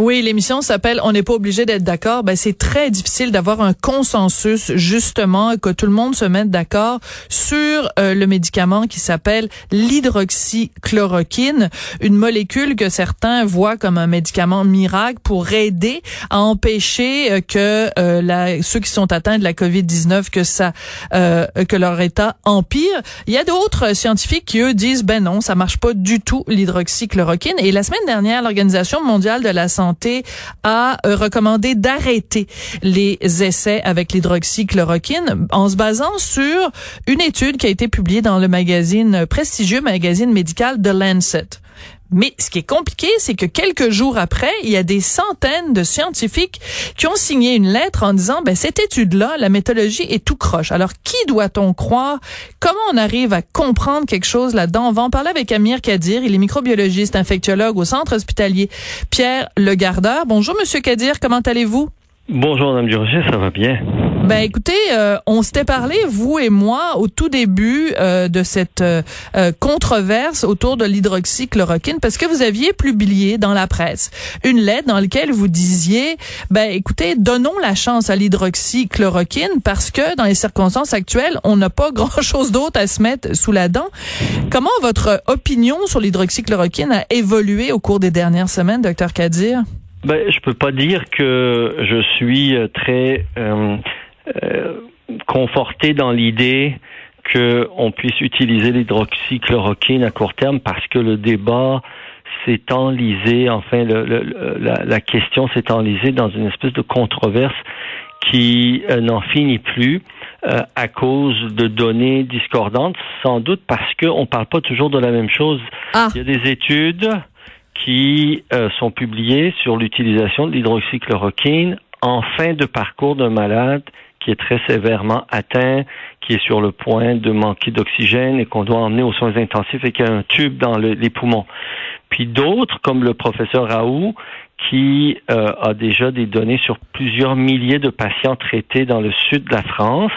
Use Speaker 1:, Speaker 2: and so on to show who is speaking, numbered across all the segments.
Speaker 1: Oui, l'émission s'appelle On n'est pas obligé d'être d'accord. Ben, c'est très difficile d'avoir un consensus, justement, que tout le monde se mette d'accord sur euh, le médicament qui s'appelle l'hydroxychloroquine, une molécule que certains voient comme un médicament miracle pour aider à empêcher euh, que euh, ceux qui sont atteints de la COVID-19, que ça, que leur état empire. Il y a d'autres scientifiques qui, eux, disent, ben non, ça marche pas du tout, l'hydroxychloroquine. Et la semaine dernière, l'Organisation mondiale de la santé a euh, recommandé d'arrêter les essais avec l'hydroxychloroquine en se basant sur une étude qui a été publiée dans le magazine prestigieux magazine médical The Lancet. Mais ce qui est compliqué, c'est que quelques jours après, il y a des centaines de scientifiques qui ont signé une lettre en disant, ben, cette étude-là, la méthodologie est tout croche. Alors, qui doit-on croire? Comment on arrive à comprendre quelque chose là-dedans? On va en parler avec Amir Kadir. Il est microbiologiste, infectiologue au centre hospitalier Pierre Le Gardeur. Bonjour, Monsieur Kadir. Comment allez-vous?
Speaker 2: Bonjour, Madame Durocher, ça va bien?
Speaker 1: Ben écoutez, euh, on s'était parlé vous et moi au tout début euh, de cette euh, controverse autour de l'hydroxychloroquine parce que vous aviez publié dans la presse une lettre dans laquelle vous disiez ben écoutez, donnons la chance à l'hydroxychloroquine parce que dans les circonstances actuelles, on n'a pas grand-chose d'autre à se mettre sous la dent. Comment votre opinion sur l'hydroxychloroquine a évolué au cours des dernières semaines, docteur Kadir?
Speaker 2: Ben, je peux pas dire que je suis très euh, euh, conforté dans l'idée qu'on puisse utiliser l'hydroxychloroquine à court terme parce que le débat s'est enlisé, enfin le, la, la, question s'est enlisée dans une espèce de controverse qui euh, n'en finit plus à cause de données discordantes, sans doute parce qu'on ne parle pas toujours de la même chose. Ah. Il y a des études qui euh, sont publiés sur l'utilisation de l'hydroxychloroquine en fin de parcours d'un malade qui est très sévèrement atteint, qui est sur le point de manquer d'oxygène et qu'on doit emmener aux soins intensifs et qui a un tube dans les poumons. Puis d'autres, comme le professeur Raoult, qui euh, a déjà des données sur plusieurs milliers de patients traités dans le sud de la France,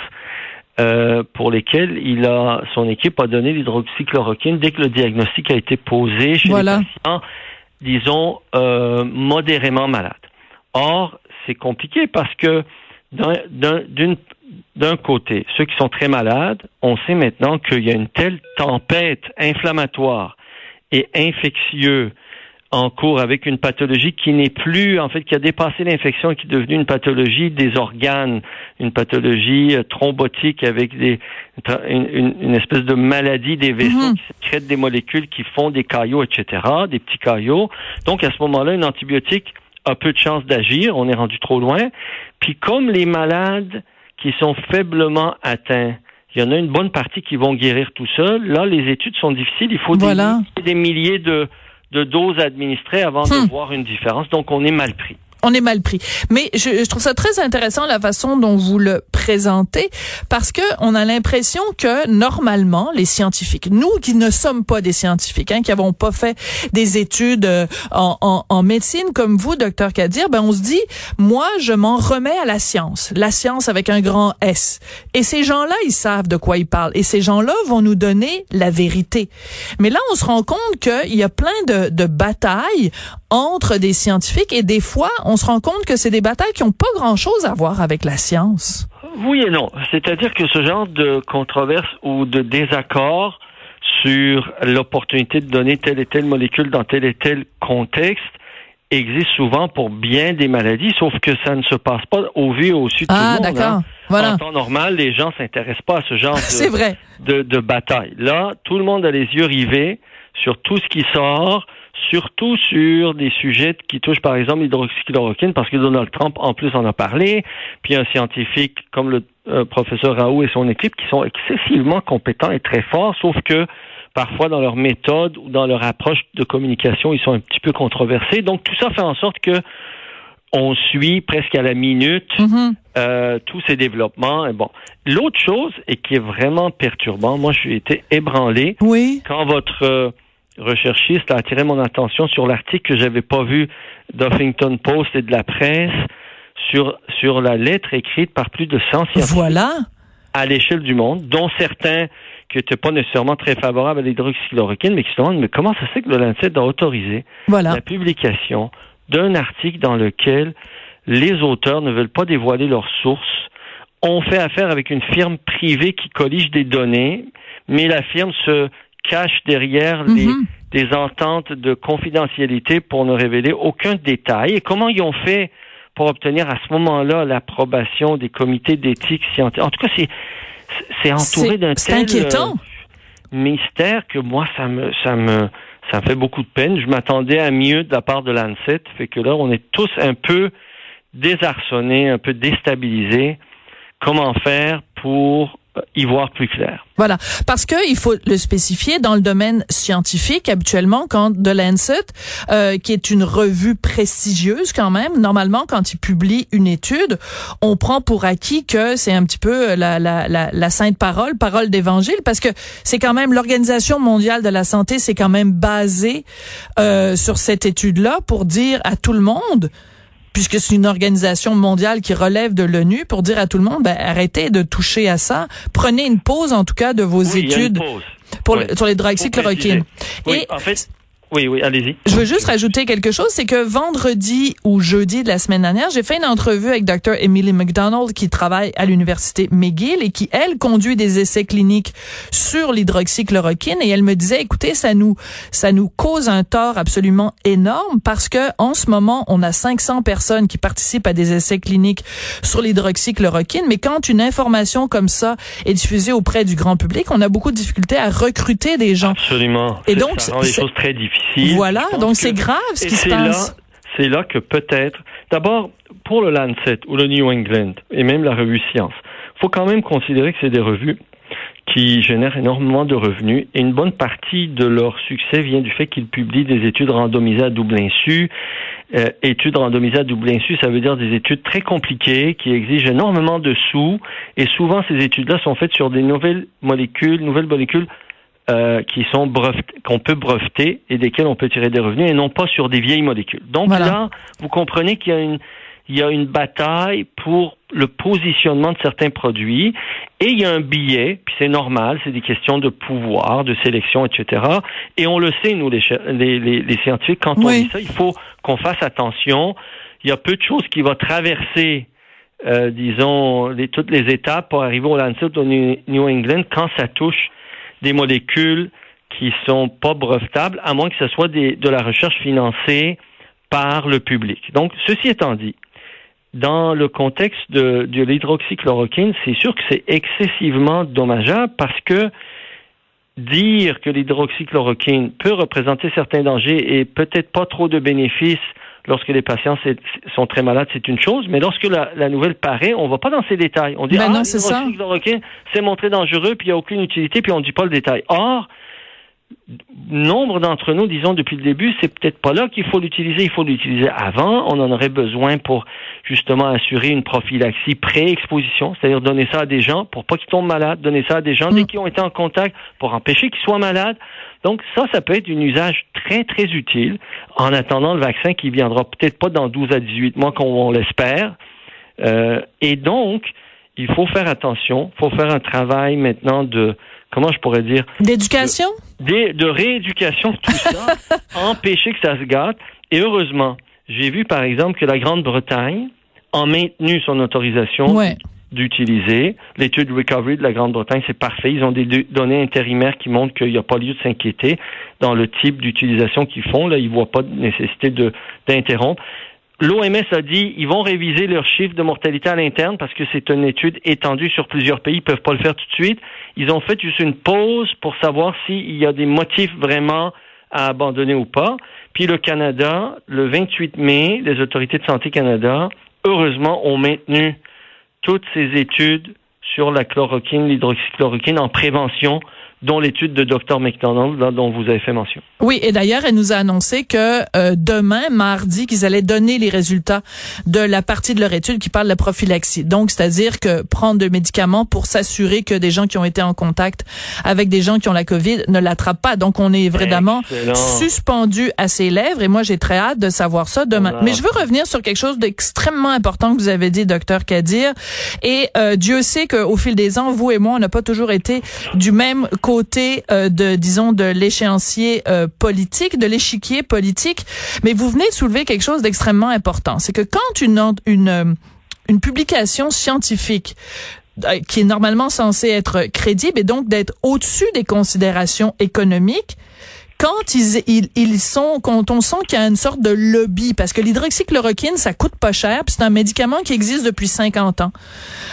Speaker 2: euh, pour lesquels il a son équipe a donné l'hydroxychloroquine dès que le diagnostic a été posé chez les patients disons, euh, modérément malades. Or, c'est compliqué parce que d'un côté, ceux qui sont très malades, on sait maintenant qu'il y a une telle tempête inflammatoire et infectieuse en cours avec une pathologie qui n'est plus, en fait, qui a dépassé l'infection et qui est devenue une pathologie des organes, une pathologie euh, thrombotique avec des, une, espèce de maladie des vaisseaux mhm. qui sécrètent des molécules qui font des caillots, etc., des petits caillots. Donc, à ce moment-là, un antibiotique a peu de chances d'agir. On est rendu trop loin. Puis, comme les malades qui sont faiblement atteints, il y en a une bonne partie qui vont guérir tout seuls. Là, les études sont difficiles. Il faut des milliers de, de doses administrées avant de hmm. voir une différence. Donc, on est mal pris
Speaker 1: on est mal pris. Mais je, trouve ça très intéressant la façon dont vous le présentez parce que on a l'impression que normalement les scientifiques, nous qui ne sommes pas des scientifiques, hein, qui n'avons pas fait des études euh, en, en, médecine comme vous, docteur Kadir, ben on se dit, moi je m'en remets à la science, la science avec un grand S. Et ces gens-là, ils savent de quoi ils parlent. Et ces gens-là vont nous donner la vérité. Mais là, on se rend compte qu'il y a plein de, de batailles entre des scientifiques et des fois, on se rend compte que c'est des batailles qui n'ont pas grand-chose à voir avec la science.
Speaker 2: Oui et non. C'est-à-dire que ce genre de controverse ou de désaccord sur l'opportunité de donner telle et telle molécule dans tel et tel contexte existe souvent pour bien des maladies, sauf que ça ne se passe pas au vu et au su de
Speaker 1: ah,
Speaker 2: tout le monde.
Speaker 1: Hein. Voilà.
Speaker 2: En temps normal, les gens s'intéressent pas à ce genre de, de, de bataille. Là, tout le monde a les yeux rivés sur tout ce qui sort, surtout sur des sujets qui touchent par exemple l'hydroxychloroquine, parce que Donald Trump en plus en a parlé, puis un scientifique comme le euh, professeur Raoult et son équipe qui sont excessivement compétents et très forts, sauf que parfois dans leur méthode ou dans leur approche de communication, ils sont un petit peu controversés. Donc tout ça fait en sorte que on suit presque à la minute
Speaker 1: Mhm.
Speaker 2: euh, tous ces développements. Et bon, l'autre chose et qui est vraiment perturbant, moi j'ai été ébranlé
Speaker 1: Oui.
Speaker 2: quand votre euh, recherchiste a attiré mon attention sur l'article que j'avais pas vu d'Huffington Post et de la presse sur sur la lettre écrite par plus de 100 scientifiques
Speaker 1: Voilà.
Speaker 2: à l'échelle du monde, dont certains qui n'étaient pas nécessairement très favorables à l'hydroxychloroquine, mais qui se demandent mais comment ça se fait que le Lancet a autorisé
Speaker 1: Voilà.
Speaker 2: la publication d'un article dans lequel les auteurs ne veulent pas dévoiler leurs sources. On fait affaire avec une firme privée qui collige des données, mais la firme se cache derrière les,
Speaker 1: Mhm.
Speaker 2: des ententes de confidentialité pour ne révéler aucun détail. Et comment ils ont fait pour obtenir à ce moment-là l'approbation des comités d'éthique scientifique? En tout cas, c'est entouré d'un tel
Speaker 1: inquiétant.
Speaker 2: euh, mystère que moi, ça me, ça me, ça me fait beaucoup de peine. Je m'attendais à mieux de la part de l'ANSET. Fait que là, on est tous un peu désarçonnés, un peu déstabilisés. Comment faire pour y voir plus clair?
Speaker 1: Voilà, parce que il faut le spécifier dans le domaine scientifique. Habituellement, quand The Lancet, euh, qui est une revue prestigieuse quand même, normalement quand il publie une étude, on prend pour acquis que c'est un petit peu la, la, la, la sainte parole, parole d'évangile, parce que c'est quand même l'Organisation mondiale de la santé, c'est quand même basé euh, sur cette étude-là pour dire à tout le monde puisque c'est une organisation mondiale qui relève de l'ONU, pour dire à tout le monde, ben, arrêtez de toucher à ça. Prenez une pause, en tout cas, de vos
Speaker 2: Oui,
Speaker 1: études
Speaker 2: pause.
Speaker 1: pour
Speaker 2: Oui.
Speaker 1: le- sur l'hydroxychloroquine.
Speaker 2: Oui,
Speaker 1: Et
Speaker 2: en fait, oui, oui, allez-y.
Speaker 1: je veux juste rajouter quelque chose, c'est que vendredi ou jeudi de la semaine dernière, j'ai fait une entrevue avec Dr. Emily McDonald qui travaille à l'université McGill et qui, elle, conduit des essais cliniques sur l'hydroxychloroquine et elle me disait, écoutez, ça nous, ça nous cause un tort absolument énorme parce que en ce moment, on a 500 personnes qui participent à des essais cliniques sur l'hydroxychloroquine, mais quand une information comme ça est diffusée auprès du grand public, on a beaucoup de difficultés à recruter des gens.
Speaker 2: Absolument.
Speaker 1: Et donc,
Speaker 2: ça rend les
Speaker 1: c'est-
Speaker 2: choses très difficiles.
Speaker 1: Voilà, donc c'est grave ce qui se passe.
Speaker 2: C'est là que peut-être, d'abord, pour le Lancet ou le New England et même la revue Science, faut quand même considérer que c'est des revues qui génèrent énormément de revenus et une bonne partie de leur succès vient du fait qu'ils publient des études randomisées à double insu. Euh, études randomisées à double insu, ça veut dire des études très compliquées qui exigent énormément de sous et souvent ces études-là sont faites sur des nouvelles molécules, nouvelles molécules euh, qui sont brevet- qu'on peut breveter et desquelles on peut tirer des revenus et non pas sur des vieilles molécules. Donc
Speaker 1: Voilà.
Speaker 2: là, vous comprenez qu'il y a une il y a une bataille pour le positionnement de certains produits et il y a un billet, puis c'est normal, c'est des questions de pouvoir, de sélection, etc. Et on le sait, nous, les, les, les, les scientifiques, quand on dit ça, il faut qu'on fasse attention. Il y a peu de choses qui vont traverser, euh, disons, les, toutes les étapes pour arriver au Lancet ou au New New England quand ça touche des molécules qui sont pas brevetables, à moins que ce soit de la recherche financée par le public. Donc, ceci étant dit, dans le contexte de l'hydroxychloroquine, c'est sûr que c'est excessivement dommageable parce que dire que l'hydroxychloroquine peut représenter certains dangers et peut-être pas trop de bénéfices lorsque les patients sont très malades, c'est une chose, mais lorsque la, la nouvelle paraît, on va pas dans ces détails. On dit
Speaker 1: Ben
Speaker 2: ah,
Speaker 1: non, c'est
Speaker 2: c'est montré dangereux puis il n'y a aucune utilité puis on ne dit pas le détail. Or, nombre d'entre nous, disons depuis le début, c'est peut-être pas là qu'il faut l'utiliser, il faut l'utiliser avant. On en aurait besoin pour justement assurer une prophylaxie pré-exposition, c'est-à-dire donner ça à des gens pour pas qu'ils tombent malades, donner ça à des gens dès
Speaker 1: Mm.
Speaker 2: qu'ils ont été en contact pour empêcher qu'ils soient malades. Donc ça, ça peut être un usage très très utile en attendant le vaccin qui viendra peut-être pas dans 12 à 18 mois comme on l'espère. Euh, et donc, il faut faire attention, il faut faire un travail maintenant de comment je pourrais dire?
Speaker 1: D'éducation?
Speaker 2: de rééducation de tout ça, empêcher que ça se gâte. Et heureusement, j'ai vu par exemple que la Grande-Bretagne a maintenu son autorisation
Speaker 1: Ouais.
Speaker 2: D'utiliser. L'étude Recovery de la Grande-Bretagne, c'est parfait. Ils ont des do- données intérimaires qui montrent qu'il n'y a pas lieu de s'inquiéter dans le type d'utilisation qu'ils font. Là, ils ne voient pas de nécessité d'interrompre. L'OMS a dit ils vont réviser leurs chiffres de mortalité à l'interne parce que c'est une étude étendue sur plusieurs pays. Ils peuvent pas le faire tout de suite. Ils ont fait juste une pause pour savoir s'il y a des motifs vraiment à abandonner ou pas. Puis le Canada, le 28 mai, les autorités de santé Canada, heureusement, ont maintenu toutes ces études sur la chloroquine, l'hydroxychloroquine en prévention dont l'étude de Dr McDonald dont vous avez fait mention.
Speaker 1: Oui, et d'ailleurs, elle nous a annoncé que euh, demain, mardi, qu'ils allaient donner les résultats de la partie de leur étude qui parle de la prophylaxie. Donc, c'est-à-dire que prendre des médicaments pour s'assurer que des gens qui ont été en contact avec des gens qui ont la COVID ne l'attrapent pas. Donc, on est vraiment suspendu à ses lèvres et moi, j'ai très hâte de savoir ça demain. Mais je veux revenir sur quelque chose d'extrêmement important que vous avez dit, docteur Kadir. Et euh, Dieu sait qu'au fil des ans, vous et moi, on n'a pas toujours été du même côté euh, de, disons, de l'échéancier politique, de l'échiquier politique. Mais vous venez de soulever quelque chose d'extrêmement important. C'est que quand une, une, euh, une publication scientifique euh, qui est normalement censée être crédible et donc d'être au-dessus des considérations économiques, quand ils, ils, sont, quand on sent qu'il y a une sorte de lobby, parce que l'hydroxychloroquine, ça coûte pas cher, puis c'est un médicament qui existe depuis 50 ans.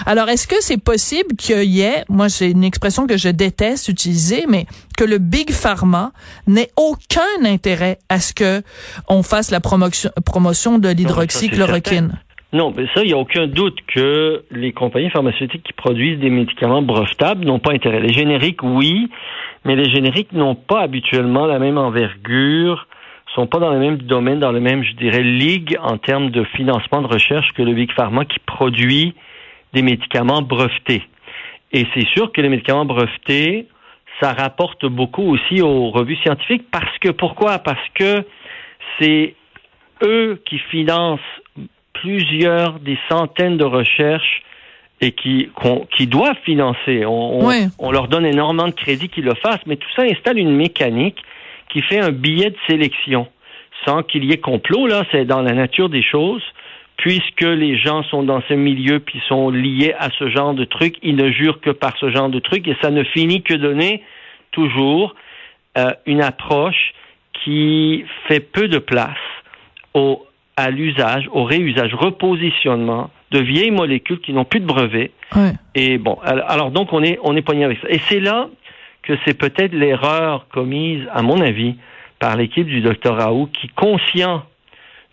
Speaker 1: Alors, est-ce que c'est possible qu'il y ait, moi, c'est une expression que je déteste utiliser, mais que le big pharma n'ait aucun intérêt à ce que on fasse la promotion, promotion de l'hydroxychloroquine?
Speaker 2: Non, mais ça, il n'y a aucun doute que les compagnies pharmaceutiques qui produisent des médicaments brevetables n'ont pas intérêt. Les génériques, oui, mais les génériques n'ont pas habituellement la même envergure, sont pas dans le même domaine, dans le même, je dirais, ligue en termes de financement de recherche que le Big Pharma qui produit des médicaments brevetés. Et c'est sûr que les médicaments brevetés, ça rapporte beaucoup aussi aux revues scientifiques parce que, pourquoi? Parce que c'est eux qui financent plusieurs, des centaines de recherches et qui, qui doivent financer. On, on, leur donne énormément de crédit qu'ils le fassent, mais tout ça installe une mécanique qui fait un billet de sélection sans qu'il y ait complot. Là, c'est dans la nature des choses. Puisque les gens sont dans ce milieu puis sont liés à ce genre de trucs, ils ne jurent que par ce genre de trucs et ça ne finit que donner toujours euh, une approche qui fait peu de place au, à l'usage, au réusage, repositionnement de vieilles molécules qui n'ont plus de brevet. Et bon, alors donc on est on est poigné avec ça. Et c'est là que c'est peut-être l'erreur commise, à mon avis, par l'équipe du docteur Raoult, qui, conscient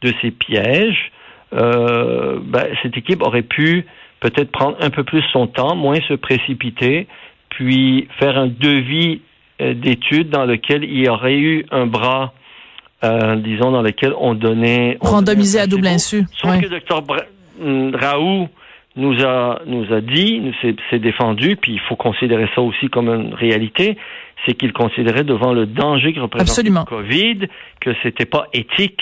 Speaker 2: de ces pièges, euh, ben, cette équipe aurait pu peut-être prendre un peu plus son temps, moins se précipiter, puis faire un devis euh, d'études dans lequel il y aurait eu un bras euh, disons, dans lequel on donnait...
Speaker 1: Randomisé à double insu.
Speaker 2: Sauf que le docteur mm, Raoult nous a, nous a dit, s'est défendu, puis il faut considérer ça aussi comme une réalité, c'est qu'il considérait devant le danger que représentait le COVID que c'était pas éthique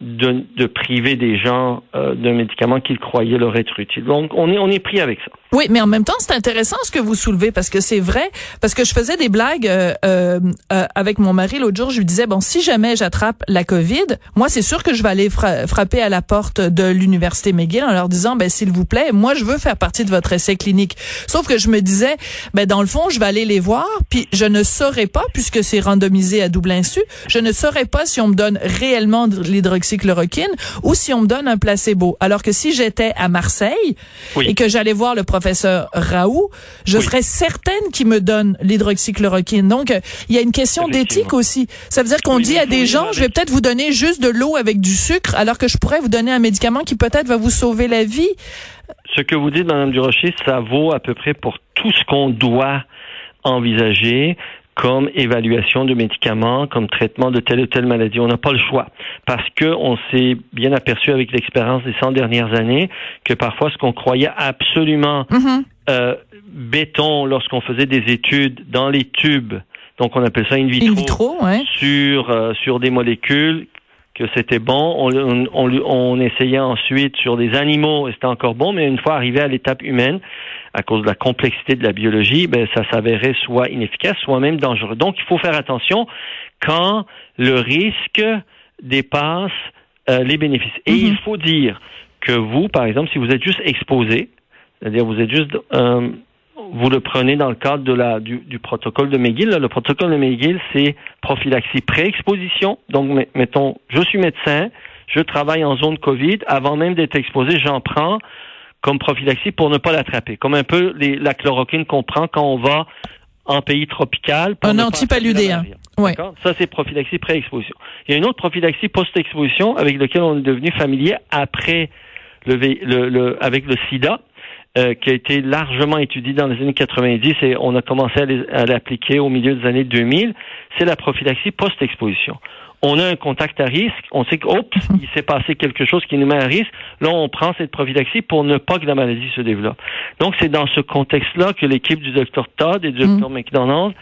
Speaker 2: de, de priver des gens euh, d'un médicament qu'ils croyaient leur être utile. Donc, on est, on est pris avec ça.
Speaker 1: Oui, mais en même temps, c'est intéressant ce que vous soulevez parce que c'est vrai, parce que je faisais des blagues euh, euh, euh avec mon mari l'autre jour. Je lui disais bon, si jamais j'attrape la Covid, moi c'est sûr que je vais aller frapper à la porte de l'université McGill en leur disant ben s'il vous plaît, moi je veux faire partie de votre essai clinique. Sauf que je me disais ben dans le fond, je vais aller les voir, puis je ne saurais pas puisque c'est randomisé à double insu, je ne saurais pas si on me donne réellement de l'hydroxychloroquine ou si on me donne un placebo. Alors que si j'étais à Marseille et que j'allais voir le professeur Raoult, je serais certaine qu'il me donne l'hydroxychloroquine. Donc, il y a une question d'éthique aussi. Ça veut dire qu'on dit à des gens, je vais peut-être vous donner juste de l'eau avec du sucre, alors que je pourrais vous donner un médicament qui peut-être va vous sauver la vie.
Speaker 2: Ce que vous dites, Madame Durocher, ça vaut à peu près pour tout ce qu'on doit envisager comme évaluation de médicaments, comme traitement de telle ou telle maladie. On n'a pas le choix parce que on s'est bien aperçu avec l'expérience des 100 dernières années que parfois ce qu'on croyait absolument mm-hmm. euh, béton lorsqu'on faisait des études dans les tubes, donc on appelle ça in vitro, sur euh, sur des molécules que c'était bon. On, on, on, essayait ensuite sur des animaux et c'était encore bon, mais une fois arrivé à l'étape humaine, à cause de la complexité de la biologie, ben, ça s'avérait soit inefficace, soit même dangereux. Donc, il faut faire attention quand le risque dépasse euh, les bénéfices. Et il mhm. faut dire que vous, par exemple, si vous êtes juste exposé, c'est-à-dire vous êtes juste euh, vous le prenez dans le cadre de la, du, du protocole de McGill. le protocole de McGill, c'est prophylaxie pré-exposition. Donc, mettons, je suis médecin, je travaille en zone COVID. Avant même d'être exposé, j'en prends comme prophylaxie pour ne pas l'attraper. Comme un peu les, la chloroquine qu'on prend quand on va en pays tropical.
Speaker 1: Un antipaludéen.
Speaker 2: Ouais. Ça, c'est prophylaxie pré-exposition. Il y a une autre prophylaxie post-exposition avec laquelle on est devenu familier après le, le, avec le sida. Euh, qui a été largement étudié dans les années 90 et on a commencé à l'appliquer au milieu des années 2000, c'est la prophylaxie post-exposition. On a un contact à risque, on sait qu'oups, il s'est passé quelque chose qui nous met à risque. Là, on prend cette prophylaxie pour ne pas que la maladie se développe. Donc, c'est dans ce contexte-là que l'équipe du Dr Todd et du Dr mm. McDonald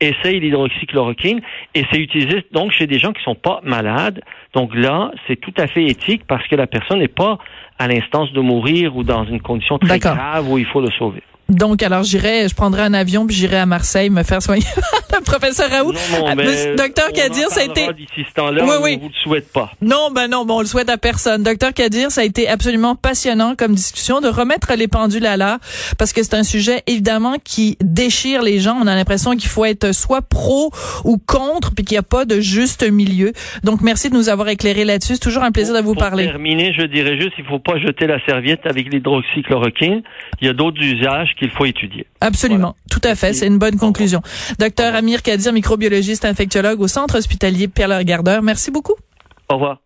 Speaker 2: essaye l'hydroxychloroquine et c'est utilisé donc chez des gens qui sont pas malades. Donc là, c'est tout à fait éthique parce que la personne n'est pas à l'instance de mourir ou dans une condition très grave où il faut le sauver.
Speaker 1: Donc, alors, j'irai, je prendrai un avion puis j'irai à Marseille me faire soigner. professeur Raoult.
Speaker 2: Non, non, mais Docteur Kadir, ça a été. D'ici ce temps-là, oui, oui. on vous le souhaite pas.
Speaker 1: Non, ben non, bon, on le souhaite à personne. Docteur Kadir, ça a été absolument passionnant comme discussion de remettre les pendules à l'heure parce que c'est un sujet évidemment qui déchire les gens. On a l'impression qu'il faut être soit pro ou contre puis qu'il n'y a pas de juste milieu. Donc, merci de nous avoir éclairé là-dessus. C'est toujours un plaisir de vous
Speaker 2: pour
Speaker 1: parler.
Speaker 2: Pour terminer, je dirais juste, il faut pas jeter la serviette avec l'hydroxychloroquine. Il y a d'autres usages qu'il faut étudier.
Speaker 1: Absolument, tout à fait, c'est une bonne conclusion. Docteur Amir Kadir, microbiologiste infectiologue au Centre hospitalier Pierre-Gardeur, merci beaucoup.
Speaker 2: Au revoir.